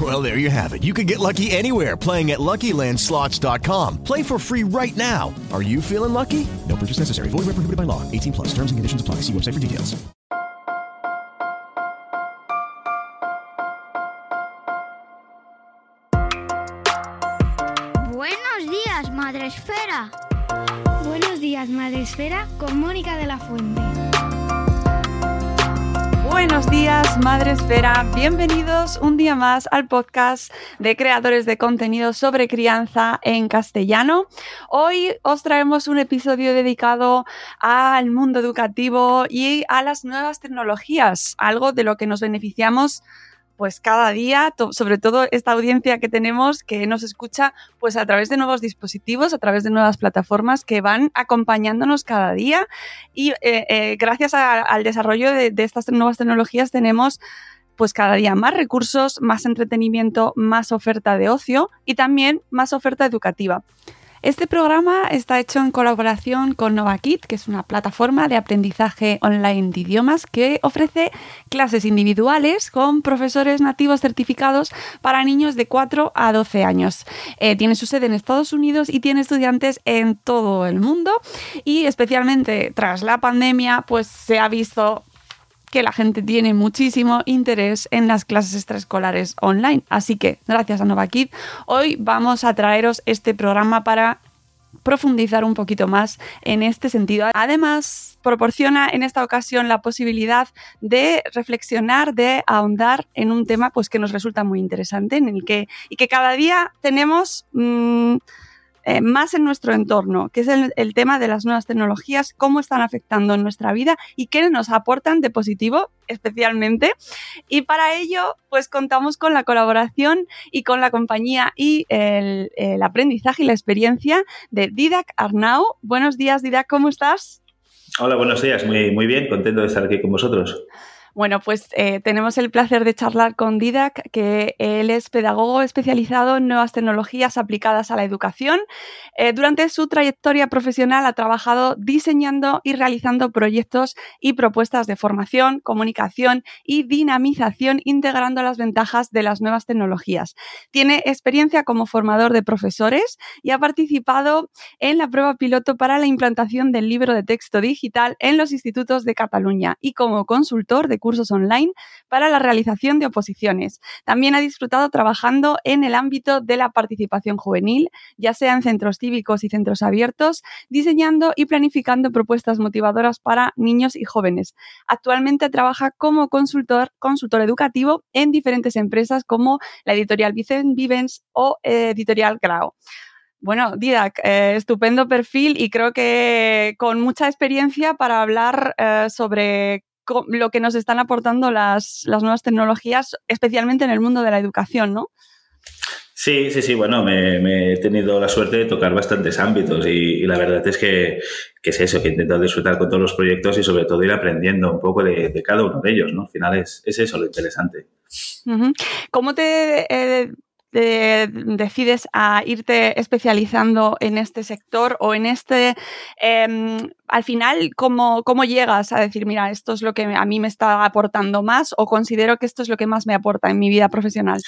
Well, there you have it. You can get lucky anywhere playing at LuckyLandSlots.com. Play for free right now. Are you feeling lucky? No purchase necessary. Void where prohibited by law. 18 plus. Terms and conditions apply. See website for details. Buenos días, Madre Esfera. Buenos días, Madre Esfera, con Mónica de la Fuente. Buenos días, Madre Esfera. Bienvenidos un día más al podcast de creadores de contenido sobre crianza en castellano. Hoy os traemos un episodio dedicado al mundo educativo y a las nuevas tecnologías, algo de lo que nos beneficiamos pues cada día, sobre todo esta audiencia que tenemos que nos escucha pues a través de nuevos dispositivos, a través de nuevas plataformas que van acompañándonos cada día y eh, eh, gracias al desarrollo de, de estas nuevas tecnologías tenemos pues cada día más recursos, más entretenimiento, más oferta de ocio y también más oferta educativa. Este programa está hecho en colaboración con NovaKit, que es una plataforma de aprendizaje online de idiomas que ofrece clases individuales con profesores nativos certificados para niños de 4 a 12 años. Eh, tiene su sede en Estados Unidos y tiene estudiantes en todo el mundo y especialmente tras la pandemia pues se ha visto que la gente tiene muchísimo interés en las clases extraescolares online. Así que, gracias a NovaKid, hoy vamos a traeros este programa para profundizar un poquito más en este sentido. Además, proporciona en esta ocasión la posibilidad de reflexionar, de ahondar en un tema pues, que nos resulta muy interesante en el que, y que cada día tenemos... Mmm, eh, más en nuestro entorno, que es el, tema de las nuevas tecnologías, cómo están afectando nuestra vida y qué nos aportan de positivo especialmente. Y para ello, pues contamos con la colaboración y con la compañía y el, el aprendizaje y la experiencia de Didac Arnau. Buenos días, Didac, ¿cómo estás? Hola, buenos días, muy, muy bien, contento de estar aquí con vosotros. Bueno, pues eh, tenemos el placer de charlar con Didac, que él es pedagogo especializado en nuevas tecnologías aplicadas a la educación. Eh, durante su trayectoria profesional ha trabajado diseñando y realizando proyectos y propuestas de formación, comunicación y dinamización, integrando las ventajas de las nuevas tecnologías. Tiene experiencia como formador de profesores y ha participado en la prueba piloto para la implantación del libro de texto digital en los institutos de Cataluña y como consultor de cursos online para la realización de oposiciones. También ha disfrutado trabajando en el ámbito de la participación juvenil, ya sea en centros cívicos y centros abiertos, diseñando y planificando propuestas motivadoras para niños y jóvenes. Actualmente trabaja como consultor, consultor educativo en diferentes empresas como la editorial Vicent Vivens o eh, editorial Grau. Bueno, Didac, eh, estupendo perfil y creo que con mucha experiencia para hablar eh, sobre lo que nos están aportando las, las, nuevas tecnologías, especialmente en el mundo de la educación, ¿no? Sí, sí, sí, bueno, me, me he tenido la suerte de tocar bastantes ámbitos y, y la verdad es que, que, es eso, que he intentado disfrutar con todos los proyectos y sobre todo ir aprendiendo un poco de, de cada uno de ellos, ¿no? Al final es, es eso lo interesante. ¿Cómo te eh, decides a irte especializando en este sector o en este, eh, al final, ¿cómo, ¿cómo llegas a decir, mira, esto es lo que a mí me está aportando más o considero que esto es lo que más me aporta en mi vida profesional?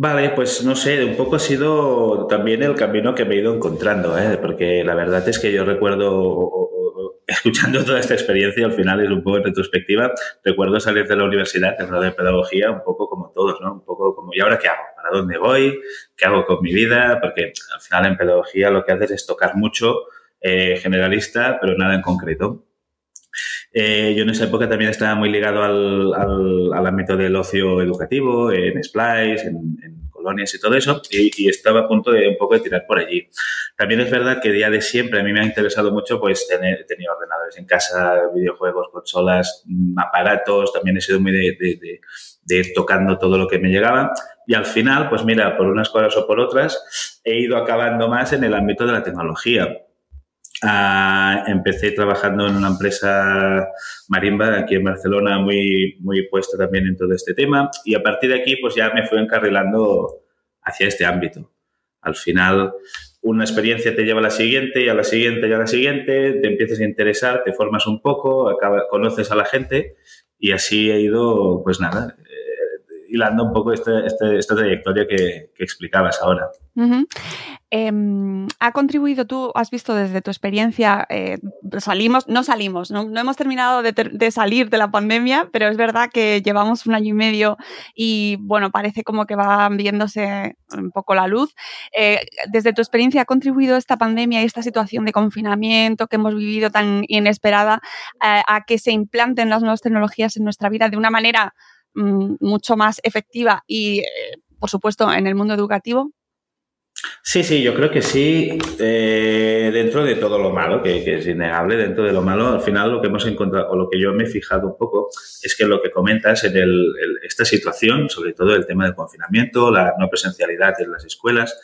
Vale, pues no sé, un poco ha sido también el camino que me he ido encontrando, ¿eh? porque la verdad es que yo recuerdo, escuchando toda esta experiencia, al final es un poco retrospectiva, recuerdo salir de la universidad, en de pedagogía, un poco como todos, ¿no? Un poco como, ¿y ahora qué hago? ¿Para dónde voy? ¿Qué hago con mi vida? Porque al final en pedagogía lo que haces es tocar mucho, eh, generalista, pero nada en concreto. Eh, yo en esa época también estaba muy ligado al, al, ámbito del ocio educativo, en Splice, en, colonias y todo eso, y, estaba a punto de un poco de tirar por allí. También es verdad que día de siempre a mí me ha interesado mucho pues tener, tenía ordenadores en casa, videojuegos, consolas, aparatos, también he sido muy de, de, de ir tocando todo lo que me llegaba. Y al final, pues mira, por unas cosas o por otras, he ido acabando más en el ámbito de la tecnología Ah, empecé trabajando en una empresa marimba aquí en Barcelona, muy, muy puesta también en todo este tema. Y a partir de aquí, pues ya me fui encarrilando hacia este ámbito. Al final, una experiencia te lleva a la siguiente y a la siguiente y a la siguiente, te empiezas a interesar, te formas un poco, conoces a la gente y así he ido, pues nada, hilando un poco este, este, esta trayectoria que, explicabas ahora. Em, ¿Ha contribuido tú, has visto desde tu experiencia, eh, salimos, no salimos, no, hemos terminado de, salir de la pandemia, pero es verdad que llevamos un año y medio y bueno, parece como que va viéndose un poco la luz. Eh, desde tu experiencia, ¿ha contribuido esta pandemia y esta situación de confinamiento que hemos vivido tan inesperada eh, a que se implanten las nuevas tecnologías en nuestra vida de una manera mucho más efectiva y, por supuesto, en el mundo educativo? Sí, sí, yo creo que sí, eh, dentro de todo lo malo, que, es innegable, dentro de lo malo, al final lo que hemos encontrado, o lo que yo me he fijado un poco, es que lo que comentas en esta situación, sobre todo el tema del confinamiento, la no presencialidad en las escuelas,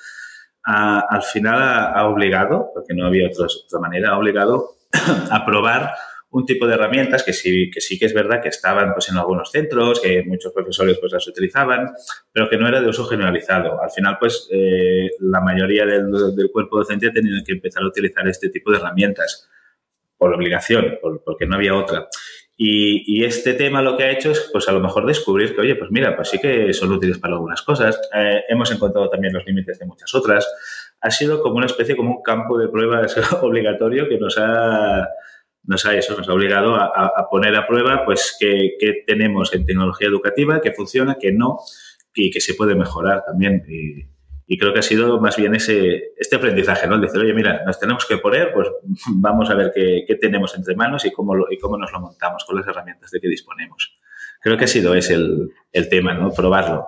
al final ha, obligado, porque no había otra manera, ha obligado a probar un tipo de herramientas que sí, que sí que es verdad que estaban pues, en algunos centros, que muchos profesores pues, las utilizaban, pero que no era de uso generalizado. Al final, pues eh, la mayoría del, cuerpo docente ha tenido que empezar a utilizar este tipo de herramientas por obligación, porque no había otra. Y, este tema lo que ha hecho es, pues a lo mejor descubrir que, oye, pues mira, pues sí que son útiles para algunas cosas. Eh, hemos encontrado también los límites de muchas otras. Ha sido como una especie, como un campo de pruebas obligatorio que nos ha nos ha, eso nos ha obligado a, poner a prueba pues qué, tenemos en tecnología educativa, qué funciona, qué no y que se puede mejorar también. Y, creo que ha sido más bien ese, este aprendizaje, ¿no? Decir, oye, mira, nos tenemos que poner, pues vamos a ver qué, tenemos entre manos y cómo, y cómo nos lo montamos con las herramientas de que disponemos. Creo que ha sido ese el, el tema, ¿no? Probarlo.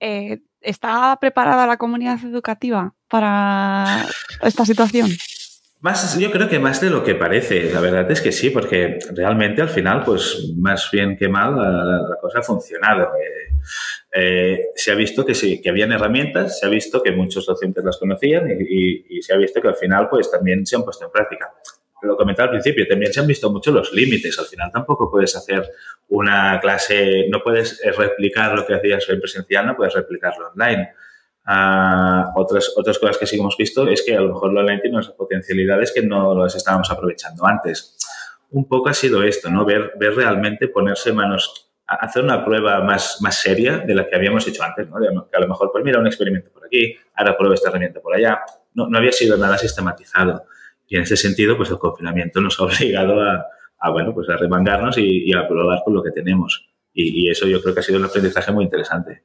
Eh, ¿Está preparada la comunidad educativa para esta situación? Más, yo creo que más de lo que parece. La verdad es que sí, porque realmente al final, pues más bien que mal, la, cosa ha funcionado. Eh, eh, se ha visto que sí, que habían herramientas, se ha visto que muchos docentes las conocían y, se ha visto que al final, pues también se han puesto en práctica. Lo comentaba al principio, también se han visto mucho los límites. Al final tampoco puedes hacer una clase, no puedes replicar lo que hacías en presencial, no puedes replicarlo online otras, otras cosas que sí hemos visto es que a lo mejor lo online tiene unas potencialidades que no las estábamos aprovechando antes. Un poco ha sido esto, ¿no? Ver, ver realmente, ponerse manos, hacer una prueba más, más seria de la que habíamos hecho antes, ¿no? Que a lo mejor, pues mira, un experimento por aquí, ahora prueba esta herramienta por allá. No, no había sido nada sistematizado. Y en ese sentido, pues el confinamiento nos ha obligado a, a bueno, pues a remangarnos y, a probar con lo que tenemos. Y, y, eso yo creo que ha sido un aprendizaje muy interesante.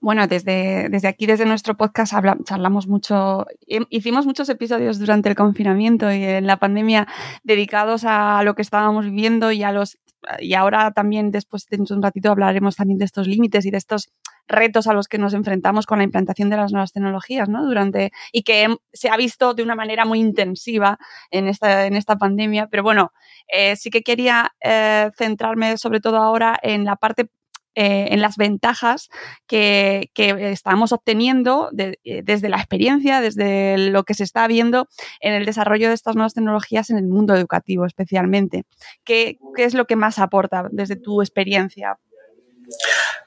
Bueno, desde, desde aquí, desde nuestro podcast, charlamos mucho, hicimos muchos episodios durante el confinamiento y en la pandemia dedicados a lo que estábamos viviendo y a los y ahora también después de un ratito hablaremos también de estos límites y de estos retos a los que nos enfrentamos con la implantación de las nuevas tecnologías, ¿no? Durante y que se ha visto de una manera muy intensiva en esta en esta pandemia. Pero bueno, eh, sí que quería eh, centrarme sobre todo ahora en la parte eh, en las ventajas que, estamos obteniendo eh, desde la experiencia, desde lo que se está viendo en el desarrollo de estas nuevas tecnologías en el mundo educativo especialmente. ¿Qué, es lo que más aporta desde tu experiencia?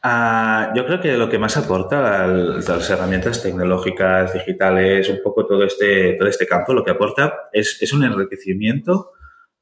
Ah, yo creo que lo que más aporta las herramientas tecnológicas, digitales, un poco todo este, todo este campo, lo que aporta es, es un enriquecimiento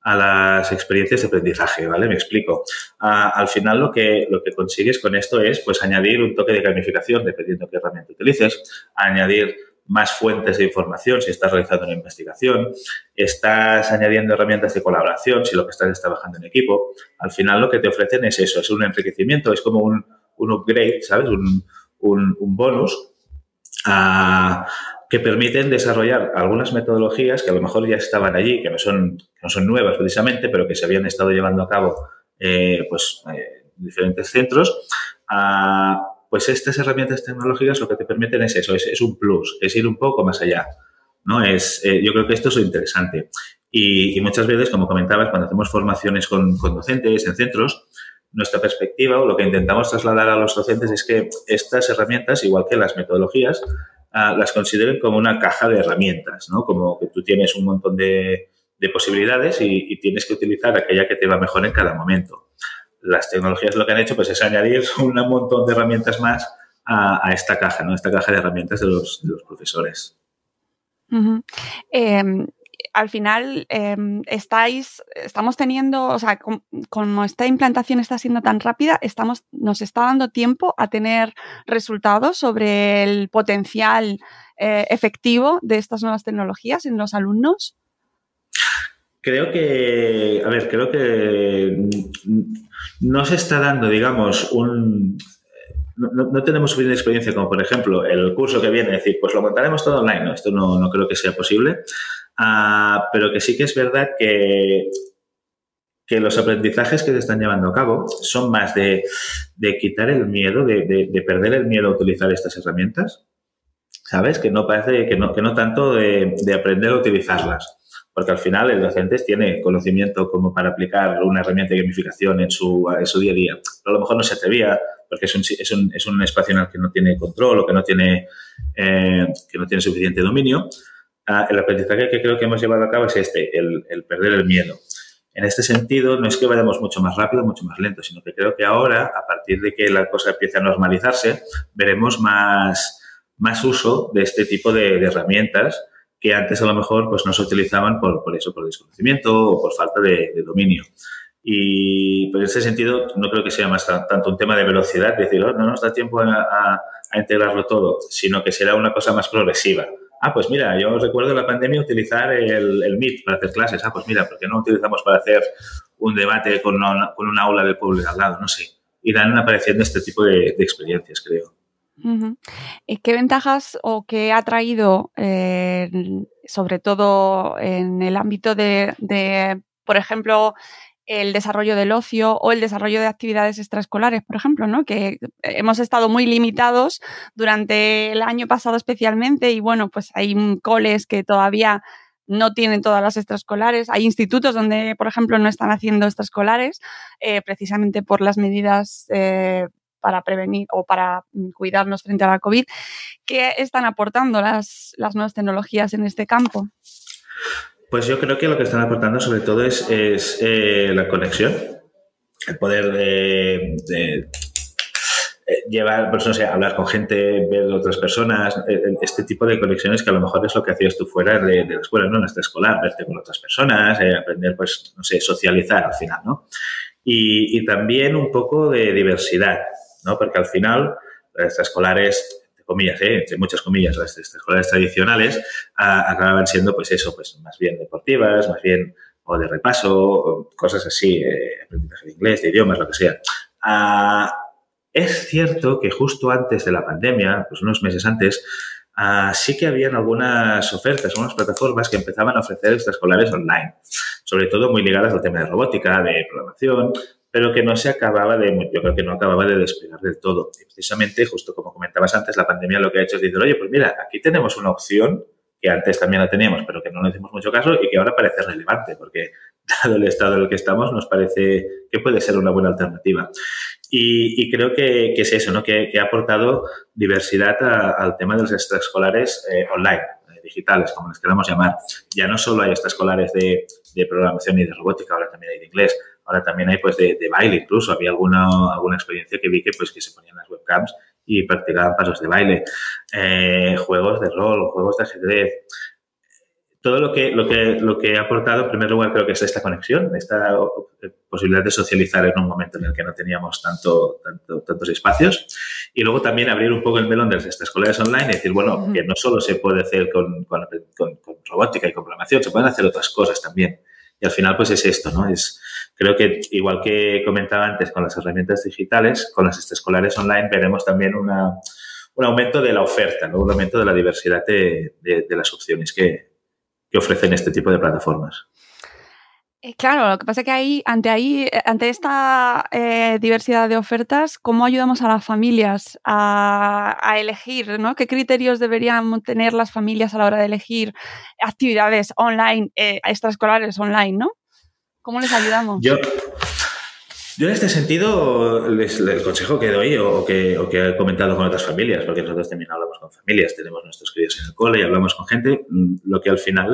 a las experiencias de aprendizaje, ¿vale? Me explico. al final lo que, lo que consigues con esto es pues añadir un toque de gamificación dependiendo qué herramienta utilices, añadir más fuentes de información si estás realizando una investigación, estás añadiendo herramientas de colaboración si lo que estás es trabajando en equipo. Al final lo que te ofrecen es eso, es un enriquecimiento, es como un, un upgrade, ¿sabes? Un, un, un bonus a que permiten desarrollar algunas metodologías que a lo mejor ya estaban allí, que no son, no son nuevas precisamente, pero que se habían estado llevando a cabo eh, pues, eh, en diferentes centros. pues estas herramientas tecnológicas lo que te permiten es eso, es, un plus, es ir un poco más allá. ¿no? Es, yo creo que esto es interesante. Y, muchas veces, como comentabas, cuando hacemos formaciones con, con docentes en centros, nuestra perspectiva o lo que intentamos trasladar a los docentes es que estas herramientas, igual que las metodologías, las consideren como una caja de herramientas, ¿no? Como que tú tienes un montón de, posibilidades y, tienes que utilizar aquella que te va mejor en cada momento. Las tecnologías lo que han hecho pues, es añadir un montón de herramientas más a, esta caja, ¿no? Esta caja de herramientas de los, profesores al final em, estáis, estamos teniendo, o sea, como esta implantación está siendo tan rápida, estamos, nos está dando tiempo a tener resultados sobre el potencial eh, efectivo de estas nuevas tecnologías en los alumnos. Creo que, a ver, creo que no se está dando, digamos, un, no, tenemos suficiente experiencia como, por ejemplo, el curso que viene, decir, pues lo montaremos todo online. No, esto no, no creo que sea posible. Ah, pero que sí que es verdad que, que los aprendizajes que se están llevando a cabo son más de, quitar el miedo, de, perder el miedo a utilizar estas herramientas, ¿sabes? Que no parece, que no, que no tanto de, aprender a utilizarlas. Porque al final el docente tiene conocimiento como para aplicar una herramienta de gamificación en su, su día a día. Pero a lo mejor no se atrevía porque es un, es un, es un espacio en el que no tiene control o que no tiene, eh, que no tiene suficiente dominio. Ah, el aprendizaje que creo que hemos llevado a cabo es este, el, perder el miedo. En este sentido, no es que vayamos mucho más rápido, mucho más lento, sino que creo que ahora, a partir de que la cosa empiece a normalizarse, veremos más, más uso de este tipo de, herramientas que antes a lo mejor pues, no se utilizaban por, por eso, por desconocimiento o por falta de, dominio. Y pues, en ese sentido, no creo que sea más tanto un tema de velocidad, decir, oh, no nos da tiempo a, a integrarlo todo, sino que será una cosa más progresiva Ah, pues mira, yo recuerdo en la pandemia utilizar el, el, Meet para hacer clases. Ah, pues mira, ¿por qué no utilizamos para hacer un debate con una, con aula del pueblo de al lado? No sé. Irán apareciendo este tipo de, experiencias, creo. ¿Qué ventajas o qué ha traído, eh, sobre todo en el ámbito de, por ejemplo, el desarrollo del ocio o el desarrollo de actividades extraescolares, por ejemplo, ¿no? Que hemos estado muy limitados durante el año pasado especialmente y bueno, pues hay coles que todavía no tienen todas las extraescolares. Hay institutos donde, por ejemplo, no están haciendo extraescolares eh, precisamente por las medidas eh, para prevenir o para cuidarnos frente a la COVID. ¿Qué están aportando las, las nuevas tecnologías en este campo? Pues yo creo que lo que están aportando sobre todo es, eh, la conexión, el poder de, eh, llevar, pues no sé, hablar con gente, ver otras personas, eh, este tipo de conexiones que a lo mejor es lo que hacías tú fuera de, la escuela, ¿no? En la escolar, verte con otras personas, aprender, pues, no sé, socializar al final, ¿no? Y, y, también un poco de diversidad, ¿no? Porque al final, las extraescolares comillas, ¿eh? entre muchas comillas, las, escuelas tradicionales, acababan siendo, pues eso, pues más bien deportivas, más bien o de repaso, cosas así, eh, aprendizaje de inglés, de idiomas, lo que sea. Ah, es cierto que justo antes de la pandemia, pues unos meses antes, ah, sí que habían algunas ofertas, algunas plataformas que empezaban a ofrecer extraescolares online, sobre todo muy ligadas al tema de robótica, de programación, pero que no se acababa de, yo creo que no acababa de despegar del todo. Y precisamente, justo como comentabas antes, la pandemia lo que ha hecho es decir, oye, pues mira, aquí tenemos una opción que antes también la teníamos, pero que no le hicimos mucho caso y que ahora parece relevante, porque dado el estado en el que estamos, nos parece que puede ser una buena alternativa. Y, creo que, es eso, ¿no? que, ha aportado diversidad al tema de los extraescolares eh, online, eh, digitales, como les queramos llamar. Ya no solo hay extraescolares de, de programación y de robótica, ahora también hay de inglés, Ahora también hay pues de, baile incluso. Había alguna, alguna experiencia que vi que pues que se ponían las webcams y practicaban pasos de baile. Eh, juegos de rol, juegos de ajedrez. Todo lo que, lo, que, lo que ha aportado, en primer lugar, creo que es esta conexión, esta posibilidad de socializar en un momento en el que no teníamos tanto, tantos espacios. Y luego también abrir un poco el melón de estas escuelas online y decir, bueno, que no solo se puede hacer con, con, con robótica y con programación, se pueden hacer otras cosas también. Y al final, pues es esto, ¿no? Es, creo que igual que comentaba antes con las herramientas digitales, con las extraescolares online veremos también una, un aumento de la oferta, ¿no? un aumento de la diversidad de, las opciones que, ofrecen este tipo de plataformas. Eh, claro, lo que pasa es que ahí, ante ahí, eh, ante esta eh, diversidad de ofertas, ¿cómo ayudamos a las familias a, elegir, ¿no? ¿Qué criterios deberían tener las familias a la hora de elegir actividades online, extraescolares online, ¿no? ¿Cómo les ayudamos? Yo, yo en este sentido, el consejo que doy o que, he comentado con otras familias, porque nosotros también hablamos con familias, tenemos nuestros críos en el cole y hablamos con gente, mm, lo que al final,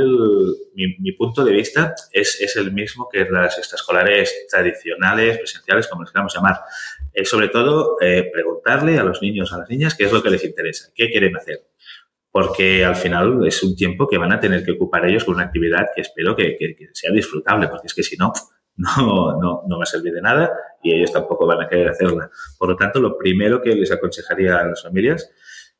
mi, punto de vista es, es, el mismo que las extraescolares tradicionales, presenciales, como les queramos llamar. Es sobre todo eh, preguntarle a los niños, a las niñas, qué es lo que les interesa, qué quieren hacer. Porque al final es un tiempo que van a tener que ocupar ellos con una actividad que espero que, que sea disfrutable, porque es que si no, no, no, no va a servir de nada y ellos tampoco van a querer hacerla. Por lo tanto, lo primero que les aconsejaría a las familias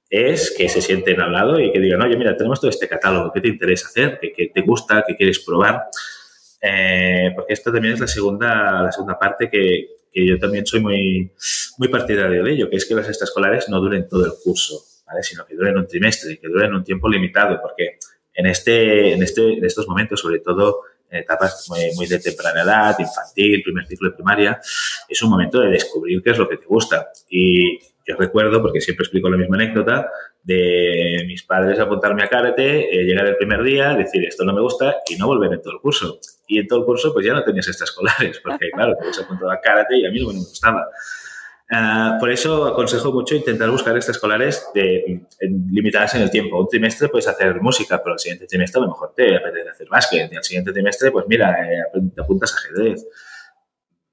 es que se sienten al lado y que digan, oye, mira, tenemos todo este catálogo, ¿qué te interesa hacer? ¿Qué, te gusta? ¿Qué quieres probar? Eh, porque esto también es la segunda, la segunda parte que, que, yo también soy muy, muy partidario de ello, que es que las extraescolares no duren todo el curso, ¿vale? sino que duren un trimestre, que duren un tiempo limitado, porque en, este, en, este, en estos momentos, sobre todo etapas muy, de temprana edad, infantil, primer ciclo de primaria, es un momento de descubrir qué es lo que te gusta. Y yo recuerdo, porque siempre explico la misma anécdota, de mis padres apuntarme a karate, eh, llegar el primer día, decir esto no me gusta y no volver en todo el curso. Y en todo el curso pues ya no tenías extraescolares, porque claro, te habías apuntado a karate y a mí no me gustaba. Ah, por eso aconsejo mucho intentar buscar extraescolares de, limitadas en el tiempo. Un trimestre puedes hacer música, pero el siguiente trimestre a lo mejor te apetece hacer básquet. Y el siguiente trimestre, pues mira, eh, te apuntas a ajedrez.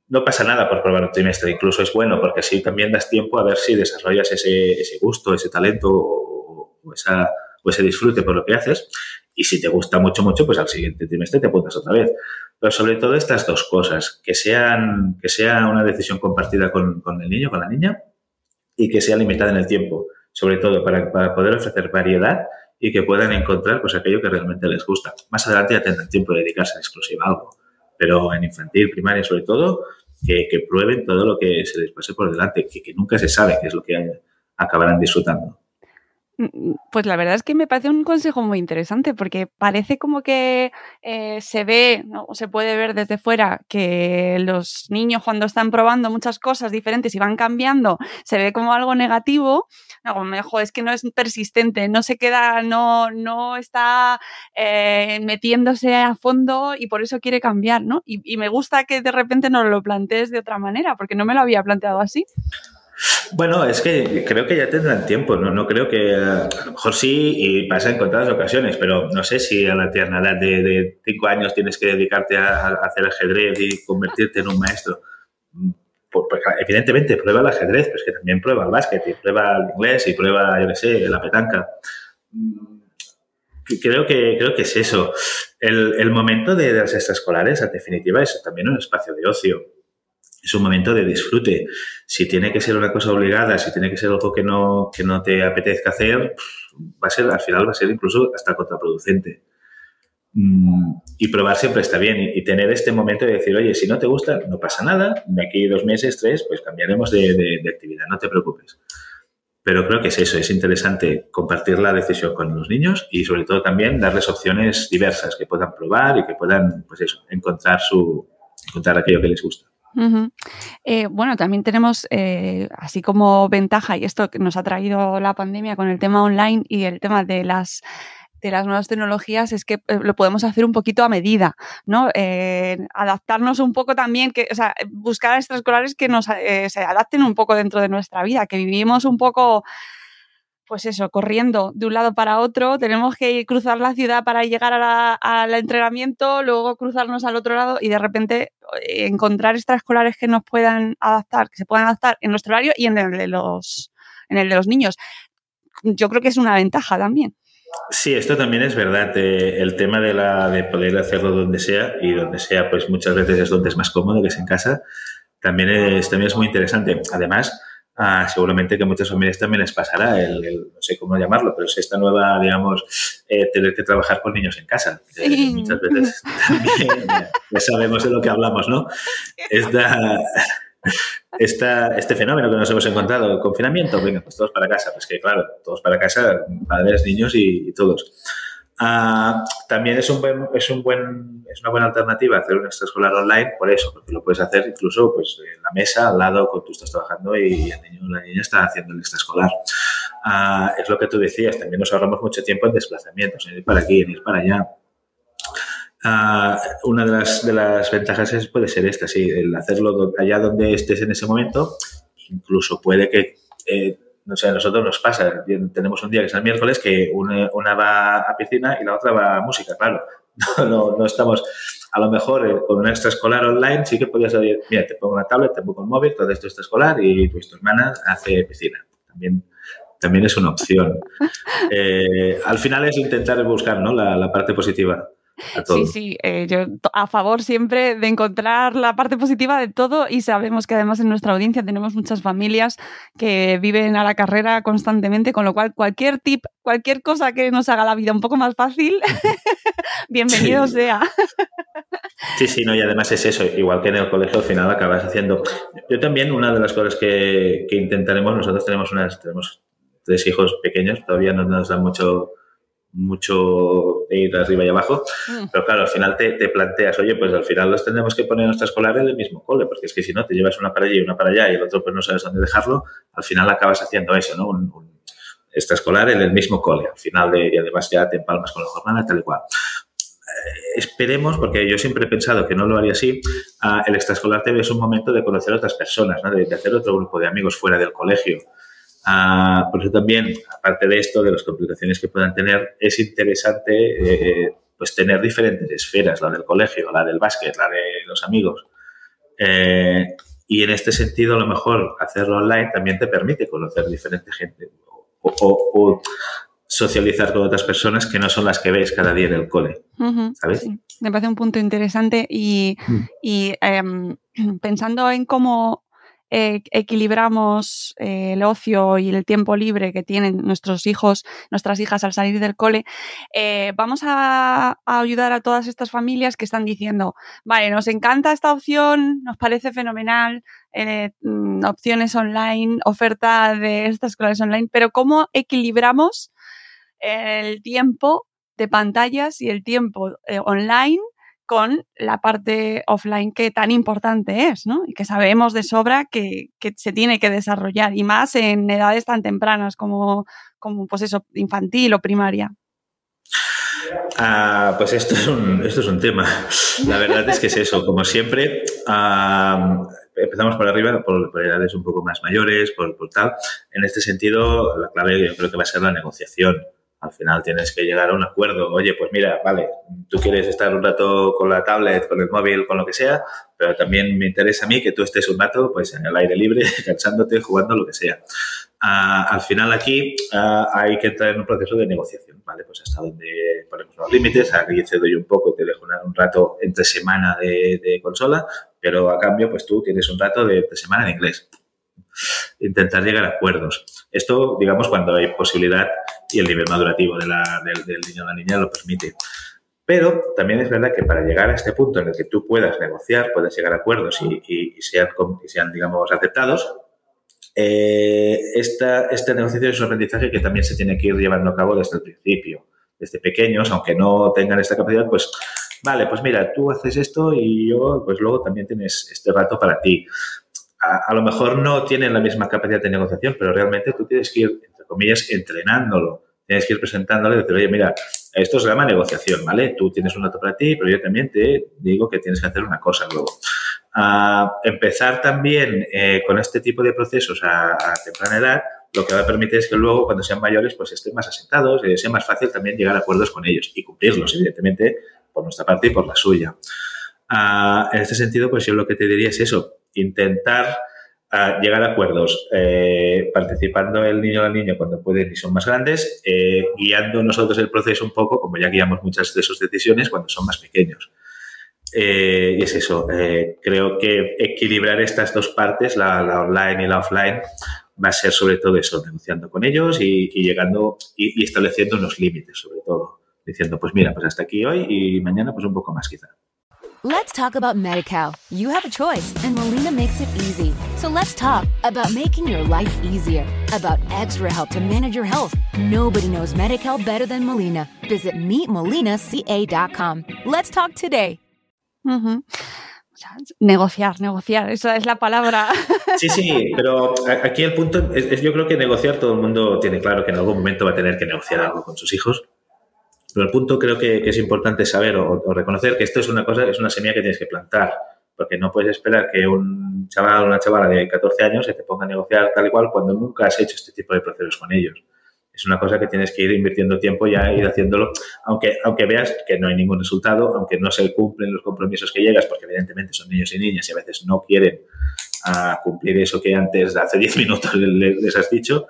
No pasa nada por probar un trimestre, incluso es bueno porque así también das tiempo a ver si desarrollas ese, ese gusto, ese talento o, esa, o ese disfrute por lo que haces. Y si te gusta mucho, mucho, pues al siguiente trimestre te apuntas otra vez. Pero sobre todo estas dos cosas, que, sean, que sea una decisión compartida con, con el niño, con la niña, y que sea limitada en el tiempo, sobre todo para, para, poder ofrecer variedad y que puedan encontrar pues aquello que realmente les gusta. Más adelante ya tendrán tiempo de dedicarse en exclusiva a algo, pero en infantil, primaria sobre todo, que, prueben todo lo que se les pase por delante, que nunca se sabe qué es lo que acabarán disfrutando. Mm, pues la verdad es que me parece un consejo muy interesante porque parece como que eh, se ve o se puede ver desde fuera que los niños cuando están probando muchas cosas diferentes y van cambiando se ve como algo negativo. No, mejor es que no es persistente, no se queda, no, no está eh, metiéndose a fondo y por eso quiere cambiar, ¿no? Y, y me gusta que de repente no lo plantees de otra manera porque no me lo había planteado así. Bueno, es que creo que ya tendrán tiempo, no, no creo que a lo mejor sí y pasa en contadas ocasiones, pero no sé si a la tierna edad de, cinco años tienes que dedicarte a, hacer ajedrez y convertirte en un maestro. Pues, evidentemente prueba el ajedrez, pero es que también prueba el básquet y prueba el inglés y prueba, yo qué sé, la petanca. Creo que, creo que es eso. El, el momento de, de las extraescolares, en definitiva, es también un espacio de ocio es un momento de disfrute. Si tiene que ser una cosa obligada, si tiene que ser algo que no, que no te apetezca hacer, va a ser, al final va a ser incluso hasta contraproducente. Mm, y probar siempre está bien y, tener este momento de decir, oye, si no te gusta, no pasa nada, de aquí dos meses, tres, pues cambiaremos de, de actividad, no te preocupes. Pero creo que es eso, es interesante compartir la decisión con los niños y sobre todo también darles opciones diversas que puedan probar y que puedan, pues eso, encontrar su, encontrar aquello que les gusta. Eh, bueno, también tenemos, eh, así como ventaja, y esto que nos ha traído la pandemia con el tema online y el tema de las de las nuevas tecnologías es que eh, lo podemos hacer un poquito a medida, ¿no? adaptarnos un poco también, que, o sea, buscar extraescolares que nos se adapten un poco dentro de nuestra vida, que vivimos un poco pues eso, corriendo de un lado para otro, tenemos que cruzar la ciudad para llegar al entrenamiento, luego cruzarnos al otro lado y de repente eh, encontrar extraescolares que nos puedan adaptar, que se puedan adaptar en nuestro horario y en el de los, de los niños. Yo creo que es una ventaja también. Sí, esto también es verdad. Eh, el tema de, la, de poder hacerlo donde sea y donde sea, pues muchas veces es donde es más cómodo, que es en casa, también es, también es muy interesante. Además, Ah, seguramente que a muchas familias también les pasará el, no sé cómo llamarlo, pero es esta nueva, digamos, eh, tener que trabajar con niños en casa. Eh, muchas veces también ya sabemos de lo que hablamos, ¿no? Esta, esta, este fenómeno que nos hemos encontrado, confinamiento, venga, pues todos para casa. Pues que claro, todos para casa, padres, niños y, todos. Ah, también es un buen, es un buen, es una buena alternativa hacer un extraescolar online por eso, porque lo puedes hacer incluso pues en la mesa al lado cuando tú estás trabajando y el niño o la niña está haciendo el extraescolar. Ah, es lo que tú decías, también nos ahorramos mucho tiempo en desplazamientos, en ir para aquí, en ir para allá. Ah, una de las, de las ventajas es, puede ser esta, sí, el hacerlo allá donde estés en ese momento. Incluso puede que, eh, no sé, a nosotros nos pasa, tenemos un día que es el miércoles que una, va a piscina y la otra va a música, claro. No, no, estamos, a lo mejor eh, con una extraescolar online sí que podías decir, mira, te pongo la tablet, te pongo el móvil, todo esto extraescolar y tu hermana hace piscina. También también es una opción. Eh, al final es intentar buscar ¿no? la, la parte positiva. Sí, sí, eh, yo a favor siempre de encontrar la parte positiva de todo y sabemos que además en nuestra audiencia tenemos muchas familias que viven a la carrera constantemente, con lo cual cualquier tip, cualquier cosa que nos haga la vida un poco más fácil, bienvenido sea. Sí, sí, no, y además es eso, igual que en el colegio al final acabas haciendo. Yo también, una de las cosas que, que intentaremos, nosotros tenemos unas, tenemos tres hijos pequeños, todavía no nos da mucho mucho de ir arriba y abajo, mm. pero claro, al final te, te, planteas, oye, pues al final los tenemos que poner nuestra escolar en el mismo cole, porque es que si no, te llevas una para allá y una para allá y el otro pues no sabes dónde dejarlo, al final acabas haciendo eso, ¿no? Un, un extraescolar en el mismo cole, al final de, y además ya te empalmas con la jornada, tal y cual. Eh, esperemos, porque yo siempre he pensado que no lo haría así, uh, el extraescolar te es un momento de conocer a otras personas, ¿no? de, de hacer otro grupo de amigos fuera del colegio, Ah, por eso también, aparte de esto, de las complicaciones que puedan tener, es interesante eh, pues tener diferentes esferas, la del colegio, la del básquet, la de los amigos. Eh, y en este sentido, a lo mejor hacerlo online también te permite conocer diferente gente o, socializar con otras personas que no son las que ves cada día en el cole. ¿Sabes? me parece un punto interesante y, mm. y em, pensando en cómo eh, equilibramos eh, el ocio y el tiempo libre que tienen nuestros hijos, nuestras hijas al salir del cole, eh, vamos a, ayudar a todas estas familias que están diciendo, vale, nos encanta esta opción, nos parece fenomenal, mm, opciones online, oferta de estas clases online, pero ¿cómo equilibramos el tiempo de pantallas y el tiempo online con la parte offline que tan importante es, ¿no? Y que sabemos de sobra que, se tiene que desarrollar, y más en edades tan tempranas como, como pues eso, infantil o primaria. Ah, pues esto es, un, esto es un tema. La verdad es que es eso. Como siempre, empezamos por arriba, por, edades un poco más mayores, por, por, tal. En este sentido, la clave yo creo que va a ser la negociación. Al final tienes que llegar a un acuerdo. Oye, pues mira, vale, tú quieres estar un rato con la tablet, con el móvil, con lo que sea, pero también me interesa a mí que tú estés un rato pues en el aire libre, cansándote, jugando, lo que sea. Ah, al final aquí ah, hay que entrar en un proceso de negociación, ¿vale? Pues hasta donde ponemos los límites, aquí cedo yo un poco, te dejo un rato entre semana de, consola, pero a cambio pues tú tienes un rato de, de semana de inglés. Intentar llegar a acuerdos. Esto, digamos, cuando hay posibilidad y el nivel madurativo de la, del, niño o la niña lo permite. Pero también es verdad que para llegar a este punto en el que tú puedas negociar, puedas llegar a acuerdos y, y, sean, sean, digamos, aceptados, eh, esta, esta negociación es un aprendizaje que también se tiene que ir llevando a cabo desde el principio. Desde pequeños, aunque no tengan esta capacidad, pues, vale, pues mira, tú haces esto y yo, pues luego también tienes este rato para ti. A, a lo mejor no tienen la misma capacidad de negociación, pero realmente tú tienes que ir comillas, entrenándolo. Tienes que ir presentándole y decir, oye, mira, esto se llama negociación, ¿vale? Tú tienes un dato para ti, pero yo también te digo que tienes que hacer una cosa luego. empezar también eh, con este tipo de procesos a, temprana edad, lo que va a permitir es que luego, cuando sean mayores, pues estén más asentados y sea más fácil también llegar a acuerdos con ellos y cumplirlos, evidentemente, por nuestra parte y por la suya. en este sentido, pues yo lo que te diría es eso, intentar a llegar a acuerdos eh, participando el niño o la niña cuando pueden y son más grandes, eh, guiando nosotros el proceso un poco, como ya guiamos muchas de sus decisiones cuando son más pequeños. Eh, y es eso, creo que equilibrar estas dos partes, la, online y la offline, va a ser sobre todo eso, negociando con ellos y, llegando y, y, estableciendo unos límites sobre todo, diciendo, pues mira, pues hasta aquí hoy y mañana pues un poco más quizá. Let's talk about MediCal. You have a choice, and Molina makes it easy. So let's talk about making your life easier, about extra help to manage your health. Nobody knows MediCal better than Molina. Visit meetmolinaca.com. Let's talk today. Ujú. O sea, negociar, negociar, esa es la palabra. Sí, sí, pero aquí el punto es, es- yo creo que negociar todo el mundo tiene claro que en algún momento va a tener que negociar algo con sus hijos. Pero el punto creo que, es importante saber o, reconocer que esto es una cosa, es una semilla que tienes que plantar. Porque no puedes esperar que un chaval o una chavala de 14 años se te ponga a negociar tal y cual cuando nunca has hecho este tipo de procesos con ellos. Es una cosa que tienes que ir invirtiendo tiempo ya, ir haciéndolo, aunque, aunque veas que no hay ningún resultado, aunque no se cumplen los compromisos que llegas, porque evidentemente son niños y niñas y a veces no quieren a cumplir eso que antes, hace 10 minutos, le- les has dicho.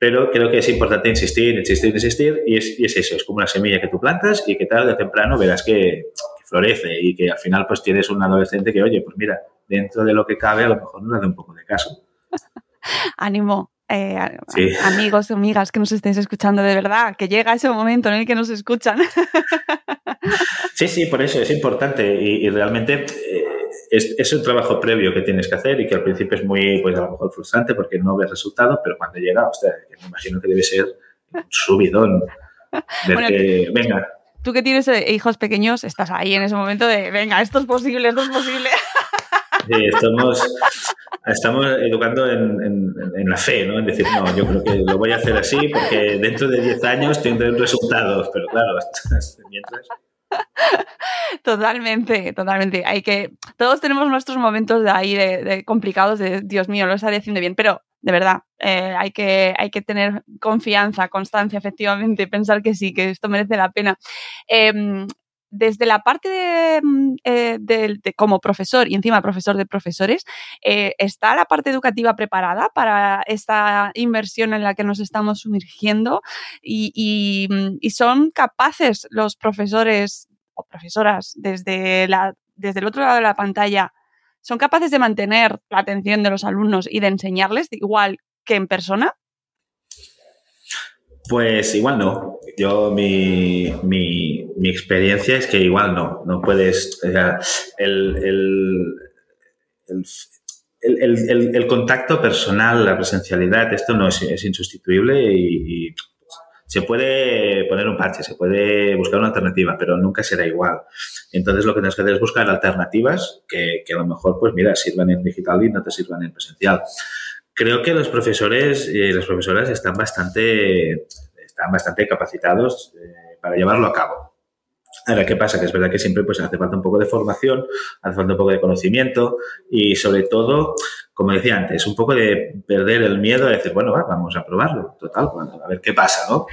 Pero creo que es importante insistir, insistir, insistir, y es, y es eso, es como una semilla que tú plantas y que tarde o temprano verás que, florece y que al final pues tienes un adolescente que, oye, pues mira, dentro de lo que cabe a lo mejor no le da un poco de caso. Ánimo, eh, Sí. amigos, amigas que nos estéis escuchando de verdad, que llega ese momento en el que nos escuchan. Sí, sí, por eso es importante y, y realmente eh, es, es un trabajo previo que tienes que hacer y que al principio es muy, pues a lo mejor frustrante porque no ves resultados, pero cuando llega, que me imagino que debe ser un subidón. Ver Bueno, que, venga, Tú que tienes eh, hijos pequeños, estás ahí en ese momento de, venga, esto es posible, esto es posible. Sí, estamos, estamos educando en, en- la fe, ¿no? En decir, no, yo creo que lo voy a hacer así porque dentro de 10 años tendré resultados, pero claro, mientras... Totalmente, totalmente. Hay que, todos tenemos nuestros momentos de ahí de, de complicados, de Dios mío, lo está diciendo bien, pero de verdad, eh, hay, que, hay que tener confianza, constancia, efectivamente, pensar que sí, que esto merece la pena. Em, desde la parte de, mm, eh, del- de como profesor y encima profesor de profesores, eh, ¿está la parte educativa preparada para esta inversión en la que nos estamos sumergiendo? Y, y, mm, y son capaces los profesores o profesoras desde, la, desde el otro lado de la pantalla, son capaces de mantener la atención de los alumnos y de enseñarles igual que en persona? Pues igual no. Yo, mi, mi, experiencia es que igual no. No puedes. el, el, el, el- el- contacto personal, la presencialidad, esto no es, insustituible y, y se puede poner un parche, se puede buscar una alternativa, pero nunca será igual. Entonces lo que tienes que hacer es buscar alternativas que, que a lo mejor, pues mira, sirvan en digital y no te sirvan en presencial. Creo que los profesores y las profesoras están bastante, están bastante capacitados eh, para llevarlo a cabo. Ahora, ¿qué pasa? Que es verdad que siempre pues, hace falta un poco de formación, hace falta un poco de conocimiento y sobre todo, como decía antes, un poco de perder el miedo a decir, bueno, va, vamos a probarlo, total, a ver qué pasa, ¿no?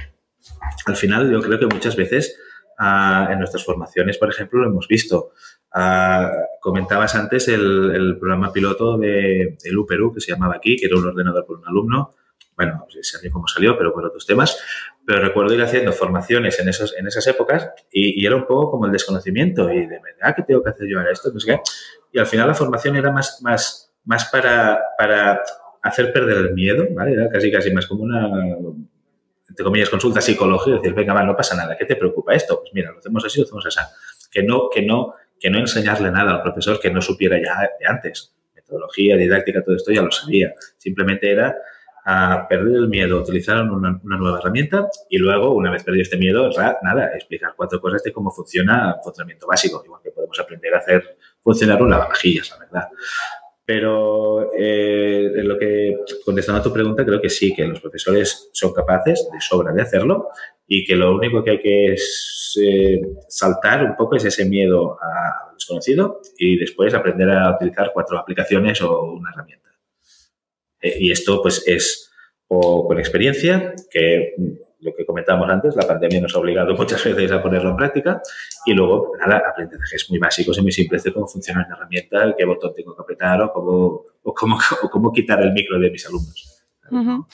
Al final yo creo que muchas veces ah, en nuestras formaciones, por ejemplo, lo hemos visto. Ah, comentabas antes el, el programa piloto de, del UPERU, que se llamaba aquí, que era un ordenador por un alumno. Bueno, salió como salió, pero por otros temas. Pero recuerdo ir haciendo formaciones en, esos, en esas épocas y, y era un poco como el desconocimiento y de verdad que tengo que hacer yo ahora esto, no sé qué. Y al final la formación era más, más, más para, para hacer perder el miedo, ¿vale? Era casi, casi más como una, entre comillas, consulta psicológica, decir, venga, va, no pasa nada, ¿qué te preocupa esto? Pues mira, lo hacemos así, lo hacemos así. Que no, que no, que no enseñarle nada al profesor que no supiera ya de antes. Metodología, didáctica, todo esto ya lo sabía. Simplemente era a perder el miedo, utilizar una, una, nueva herramienta y luego, una vez perdido este miedo, nada, explicar cuatro cosas de cómo funciona el funcionamiento básico, igual que podemos aprender a hacer funcionar un lavavajillas, la verdad. Pero eh, en lo que, contestando a tu pregunta, creo que sí, que los profesores son capaces de sobra de hacerlo y que lo único que hay que es, eh, saltar un poco es ese miedo a desconocido y después aprender a utilizar cuatro aplicaciones o una herramienta. Eh, y esto pues es o con experiencia, que lo que comentábamos antes, la pandemia nos ha obligado muchas veces a ponerlo en práctica y luego, nada, aprendizajes muy básicos y muy simples de cómo funciona una herramienta, qué botón tengo que apretar o cómo, o cómo, o cómo quitar el micro de mis alumnos. Uh -huh.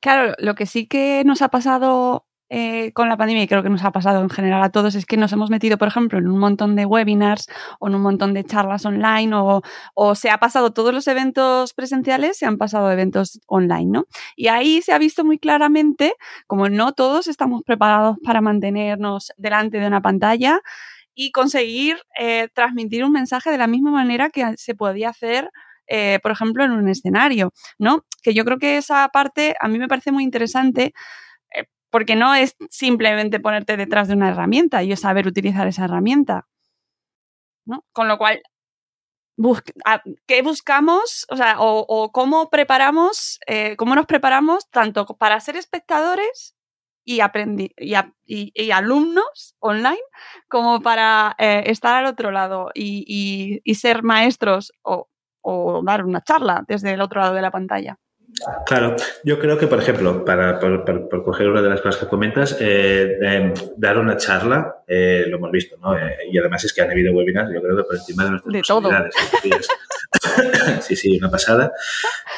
Claro, lo que sí que nos ha pasado eh, con la pandemia, y creo que nos ha pasado en general a todos, es que nos hemos metido, por ejemplo, en un montón de webinars o en un montón de charlas online o, se ha pasado todos los eventos presenciales, se han pasado eventos online, ¿no? Y ahí se ha visto muy claramente como no todos estamos preparados para mantenernos delante de una pantalla y conseguir eh, transmitir un mensaje de la misma manera que se podía hacer, eh, por ejemplo, en un escenario, ¿no? Que yo creo que esa parte a mí me parece muy interesante porque no es simplemente ponerte detrás de una herramienta y saber utilizar esa herramienta. ¿no? Con lo cual, ¿qué buscamos? O sea, o, cómo preparamos, cómo nos preparamos tanto para ser espectadores y, y, alumnos online como para eh, estar al otro lado y, ser maestros o, dar una charla desde el otro lado de la pantalla. Claro, yo creo que, por ejemplo, para, por, coger una de las cosas que comentas, eh, dar una charla, eh, lo hemos visto, ¿no? y además es que han habido webinars, yo creo que por encima de nuestras posibilidades. sí, sí, una pasada.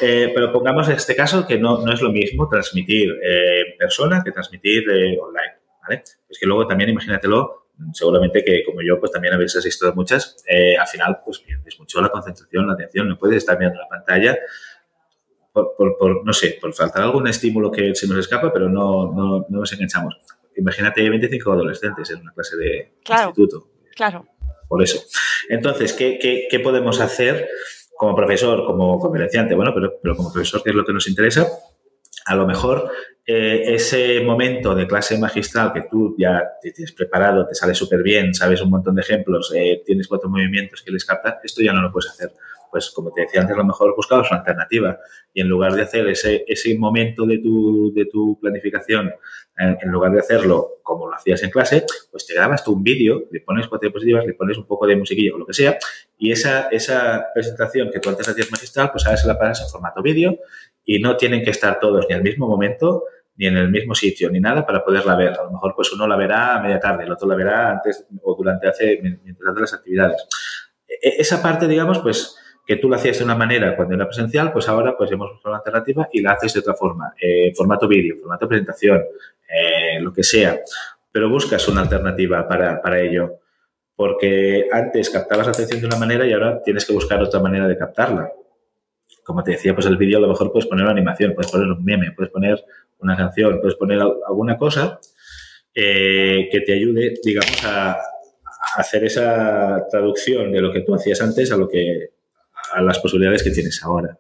Eh, pero pongamos en este caso que no, no es lo mismo transmitir eh, en persona que transmitir eh, online. ¿vale? Es que luego también imagínatelo, seguramente que como yo, pues también habéis asistido a muchas, al final pues pierdes mucho la concentración, la atención, no puedes estar mirando la pantalla. Por, por, no sé, por faltar algún estímulo que se nos escapa, pero no, no, no nos enganchamos. Imagínate 25 adolescentes en una clase de instituto. Claro por eso. Entonces, ¿qué, qué, podemos hacer como profesor, como conferenciante? Bueno, pero, pero como profesor, ¿qué es lo que nos interesa? A lo mejor eh, ese momento de clase magistral que tú ya te tienes preparado, te sale súper bien, sabes un montón de ejemplos, eh, tienes cuatro movimientos que les captan, esto ya no lo puedes hacer pues como te decía antes, a lo mejor buscabas una alternativa y en lugar de hacer ese, ese momento de tu, de tu planificación, en, lugar de hacerlo como lo hacías en clase, pues te grabas tú un vídeo, le pones cuatro diapositivas, le pones un poco de musiquilla o lo que sea y esa, esa presentación que tú antes hacías magistral, pues ahora se la pasas en formato vídeo y no tienen que estar todos ni al mismo momento ni en el mismo sitio, ni nada para poderla ver. A lo mejor pues uno la verá a media tarde, el otro la verá antes o durante hace, mientras hace las actividades. E, e, esa parte, digamos, pues que tú lo hacías de una manera cuando era presencial, pues ahora pues hemos buscado una alternativa y la haces de otra forma, eh, formato vídeo, formato presentación, eh, lo que sea, pero buscas una alternativa para, para ello, porque antes captabas la atención de una manera y ahora tienes que buscar otra manera de captarla. Como te decía, pues el vídeo a lo mejor puedes poner una animación, puedes poner un meme, puedes poner una canción, puedes poner alguna cosa eh, que te ayude, digamos, a hacer esa traducción de lo que tú hacías antes a lo que a las posibilidades que tienes ahora.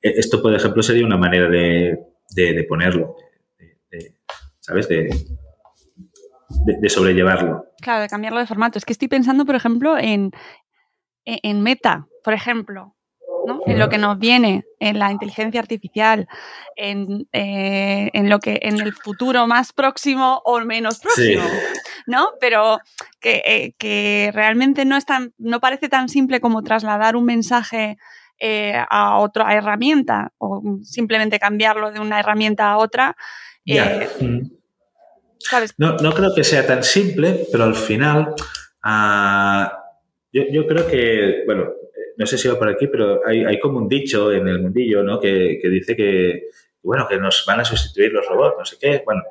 E, esto, por ejemplo, sería una manera de, de, ponerlo, ¿sabes? De, de, sobrellevarlo. Claro, de cambiarlo de formato. Es que estoy pensando, por ejemplo, en, en Meta, por ejemplo. ¿No? en lo que nos viene, en la inteligencia artificial, en, eh, en, lo que en el futuro más próximo o menos próximo, ¿no? Pero que, eh, que, realmente no es tan, no parece tan simple como trasladar un mensaje eh, a otra herramienta o simplemente cambiarlo de una herramienta a otra. Mm. No, no, creo que sea tan simple, pero al final ah, yo, yo creo que, bueno, no sé si va por aquí, pero hay, como un dicho en el mundillo, ¿no? Que, que, dice que, bueno, que nos van a sustituir los robots, no sé qué. Bueno,